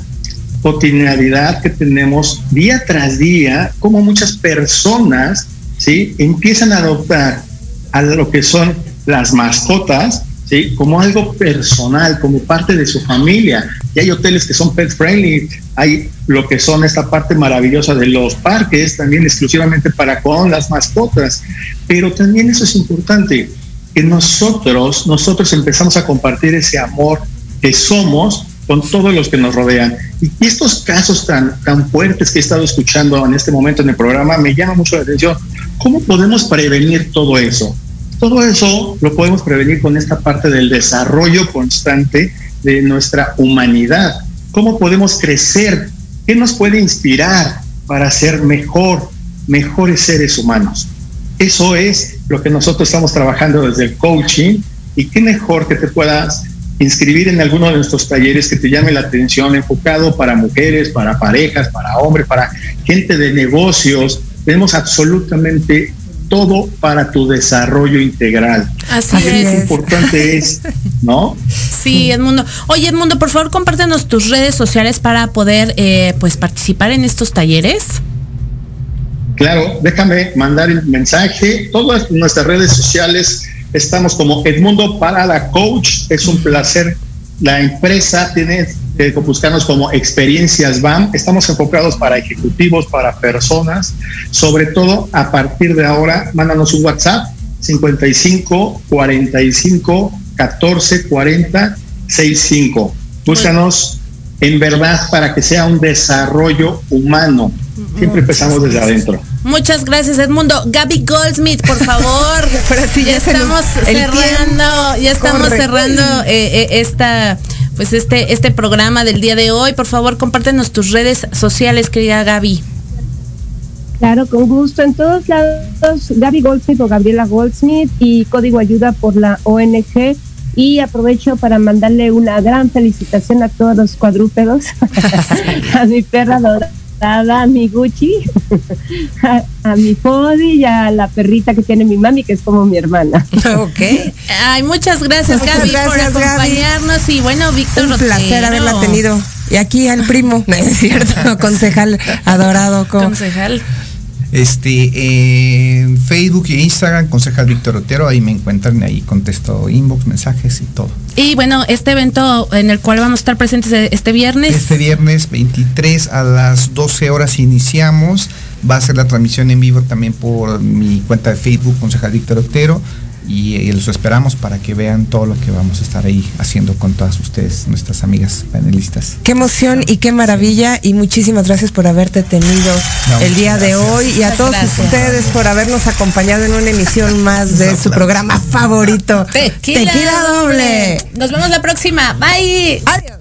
cotidianidad que tenemos día tras día? Cómo muchas personas ¿sí? empiezan a adoptar a lo que son las mascotas ¿sí? como algo personal, como parte de su familia. Y hay hoteles que son pet friendly, hay lo que son esta parte maravillosa de los parques, también exclusivamente para con las mascotas. Pero también eso es importante, que nosotros, nosotros empezamos a compartir ese amor que somos con todos los que nos rodean. Y estos casos tan, tan fuertes que he estado escuchando en este momento en el programa me llama mucho la atención. ¿Cómo podemos prevenir todo eso? Todo eso lo podemos prevenir con esta parte del desarrollo constante de nuestra humanidad. ¿Cómo podemos crecer? ¿Qué nos puede inspirar para ser mejor, mejores seres humanos? Eso es lo que nosotros estamos trabajando desde el coaching y qué mejor que te puedas inscribir en alguno de nuestros talleres que te llame la atención, enfocado para mujeres, para parejas, para hombres, para gente de negocios. Tenemos absolutamente todo para tu desarrollo integral. Así Qué es. importante es, ¿no? Sí, Edmundo. Oye, Edmundo, por favor, compártenos tus redes sociales para poder eh, pues participar en estos talleres. Claro, déjame mandar el mensaje. Todas nuestras redes sociales estamos como Edmundo para la Coach. Es un placer. La empresa tiene que buscarnos como Experiencias BAM. Estamos enfocados para ejecutivos, para personas. Sobre todo, a partir de ahora, mándanos un WhatsApp 55 45 14 40 65. Búscanos en verdad para que sea un desarrollo humano. Siempre empezamos desde adentro. Muchas gracias, Edmundo. Gaby Goldsmith, por favor. Pero sí, ya estamos el cerrando, ya estamos corre. cerrando eh, eh, esta, pues este, este programa del día de hoy. Por favor, compártenos tus redes sociales, querida Gaby. Claro, con gusto. En todos lados, Gaby Goldsmith o Gabriela Goldsmith y Código Ayuda por la ONG. Y aprovecho para mandarle una gran felicitación a todos los cuadrúpedos, a mi perra dorada, a mi Gucci, a, a mi Fodi y a la perrita que tiene mi mami, que es como mi hermana. Ok. Ay, muchas gracias, Muchas Gaby, gracias, por Gaby. acompañarnos. Y bueno, Víctor Un placer Rotero. haberla tenido. Y aquí al primo, ¿no es cierto? Concejal adorado. Concejal. Este, en Facebook y Instagram, Concejal Víctor Otero, ahí me encuentran, ahí contesto inbox, mensajes y todo. Y bueno, este evento en el cual vamos a estar presentes este viernes. Este viernes 23 a las 12 horas iniciamos. Va a ser la transmisión en vivo también por mi cuenta de Facebook, Concejal Víctor Otero. Y, eh, los esperamos para que vean todo lo que vamos a estar ahí haciendo con todas ustedes, nuestras amigas panelistas. Qué emoción y qué maravilla y muchísimas gracias por haberte tenido No, el día de hoy y a Muchas todos gracias. ustedes por habernos acompañado en una emisión más de su programa favorito. Tequila, doble. Nos vemos la próxima. Bye. Adiós.